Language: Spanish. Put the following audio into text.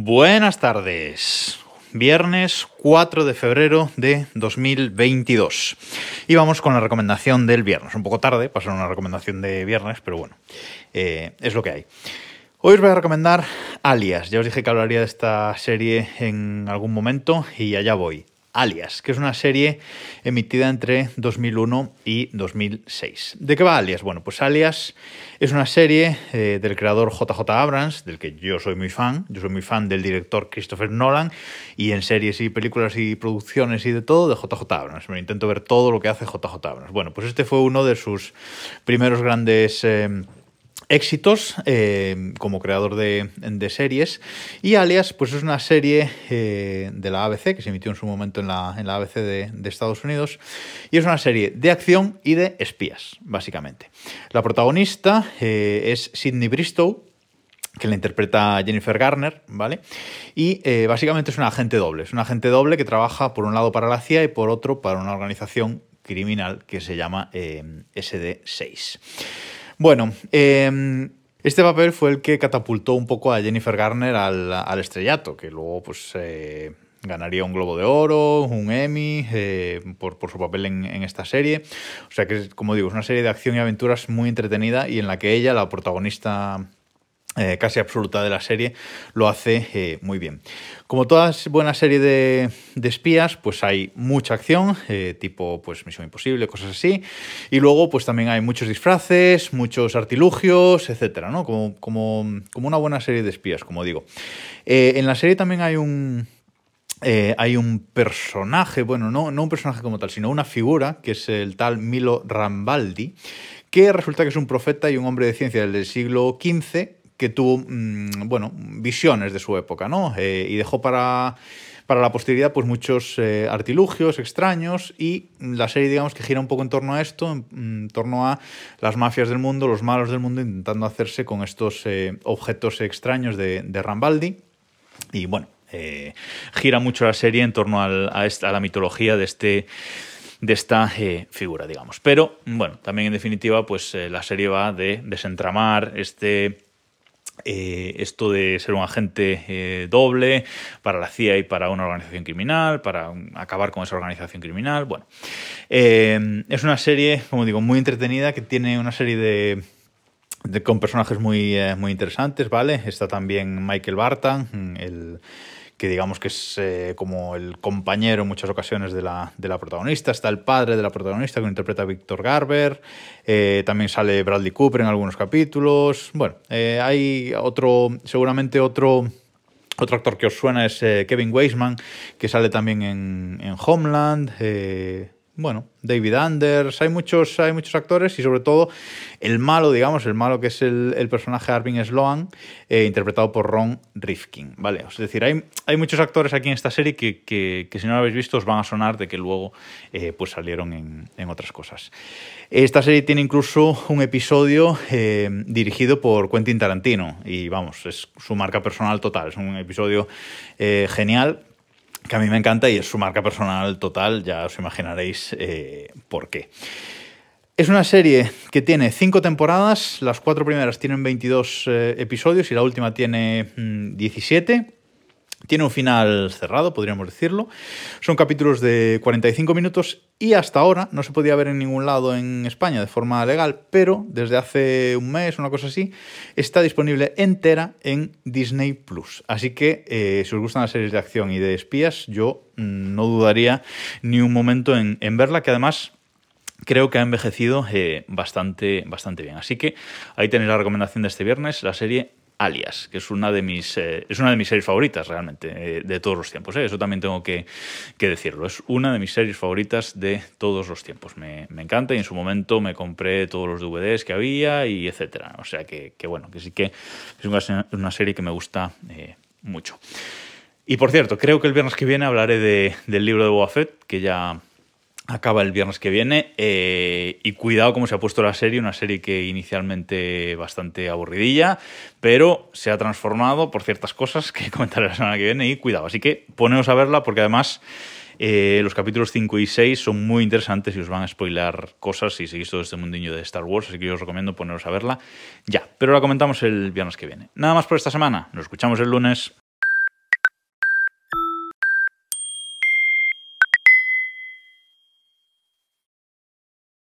Buenas tardes. Viernes 4 de febrero de 2022. Y vamos con la recomendación del viernes. Un poco tarde, pasar una recomendación de viernes, pero bueno, eh, es lo que hay. Hoy os voy a recomendar Alias. Ya os dije que hablaría de esta serie en algún momento y allá voy. Alias, que es una serie emitida entre 2001 y 2006. ¿De qué va Alias? Bueno, pues Alias es una serie eh, del creador JJ Abrams, del que yo soy muy fan. Yo soy muy fan del director Christopher Nolan y en series y películas y producciones y de todo de JJ Abrams. Me intento ver todo lo que hace JJ Abrams. Bueno, pues este fue uno de sus primeros grandes... Eh, éxitos eh, como creador de, series. Y Alias, pues es una serie eh, de la ABC que se emitió en su momento en la, en la ABC de, Estados Unidos. Y es una serie de acción y de espías, básicamente. La protagonista eh, es Sidney Bristow, que la interpreta Jennifer Garner, ¿vale? Y básicamente es un agente doble. Es un agente doble que trabaja por un lado para la CIA y por otro para una organización criminal que se llama SD6. Bueno, em, este papel fue el que catapultó un poco a Jennifer Garner al, estrellato, que luego pues eh, ganaría un Globo de Oro, un Emmy eh, por, su papel en, en, esta serie. O sea que, como digo, es una serie de acción y aventuras muy entretenida y en la que ella, la protagonista eh, casi absoluta de la serie, lo hace eh, muy bien. Como toda buena serie de, espías, pues hay mucha acción, eh, tipo pues Misión Imposible, cosas así, y luego pues también hay muchos disfraces, muchos artilugios, etcétera, ¿no? Como, como, como una buena serie de espías, como digo. en la serie también hay un, hay un personaje, bueno, no, no un personaje como tal, sino una figura, que es el tal Milo Rambaldi, que resulta que es un profeta y un hombre de ciencia del siglo XV que tuvo, mm, bueno, visiones de su época, ¿no? Eh, y dejó para, para la posteridad pues muchos eh, artilugios extraños y la serie digamos que gira un poco en torno a esto, en, torno a las mafias del mundo, los malos del mundo intentando hacerse con estos eh, objetos extraños de, Rambaldi y bueno, gira mucho la serie en torno a, esta, la mitología de este de esta figura, digamos. Pero, bueno, también en definitiva, pues la serie va de desentramar este eh, esto de ser un agente eh, doble para la CIA y para una organización criminal, para acabar con esa organización criminal. Bueno, eh, es una serie, como digo, muy entretenida que tiene una serie de, con personajes muy, muy interesantes, ¿vale? Está también Michael Barton, el que digamos que es eh, como el compañero en muchas ocasiones de la, de la, protagonista. Está el padre de la protagonista, que interpreta Víctor Garber. Eh, también sale Bradley Cooper en algunos capítulos. Bueno, eh, hay otro, seguramente otro... Otro actor que os suena es Kevin Weisman, que sale también en, en Homeland bueno, David Anders, hay muchos, hay muchos actores y sobre todo el malo, digamos, el malo que es el, personaje Arvin Sloan, eh, interpretado por Ron Rifkin, ¿vale? Es decir, hay, hay muchos actores aquí en esta serie que, si no lo habéis visto os van a sonar de que luego eh, pues salieron en, otras cosas. Esta serie tiene incluso un episodio eh, dirigido por Quentin Tarantino y vamos, es su marca personal total, es un episodio genial que a mí me encanta y es su marca personal total, ya os imaginaréis eh, por qué. Es una serie que tiene cinco temporadas, las cuatro primeras tienen 22 eh, episodios y la última tiene 17. Tiene un final cerrado, podríamos decirlo. Son capítulos de 45 minutos y hasta ahora no se podía ver en ningún lado en España de forma legal, pero desde hace un mes, una cosa así, está disponible entera en Disney Plus. Así que eh, si os gustan las series de acción y de espías, yo mm, no dudaría ni un momento en, verla, que además creo que ha envejecido eh, bastante, bastante bien. Así que ahí tenéis la recomendación de este viernes, la serie Alias, que es una de mis, eh, es una de mis series favoritas realmente eh, de todos los tiempos. ¿eh? Eso también tengo que, decirlo. Es una de mis series favoritas de todos los tiempos. Me, encanta y en su momento me compré todos los DVDs que había y etcétera. O sea que, bueno, que sí que es una, serie que me gusta mucho. Y por cierto, creo que el viernes que viene hablaré del libro de Boba Fett, que ya acaba el viernes que viene. Eh, y cuidado cómo se ha puesto la serie, una serie que inicialmente bastante aburridilla, pero se ha transformado por ciertas cosas que comentaré la semana que viene y cuidado. Así que poneos a verla porque además eh, los capítulos 5 y 6 son muy interesantes y os van a spoilar cosas si seguís todo este mundillo de Star Wars, así que yo os recomiendo poneros a verla ya. Pero la comentamos el viernes que viene. Nada más por esta semana, nos escuchamos el lunes.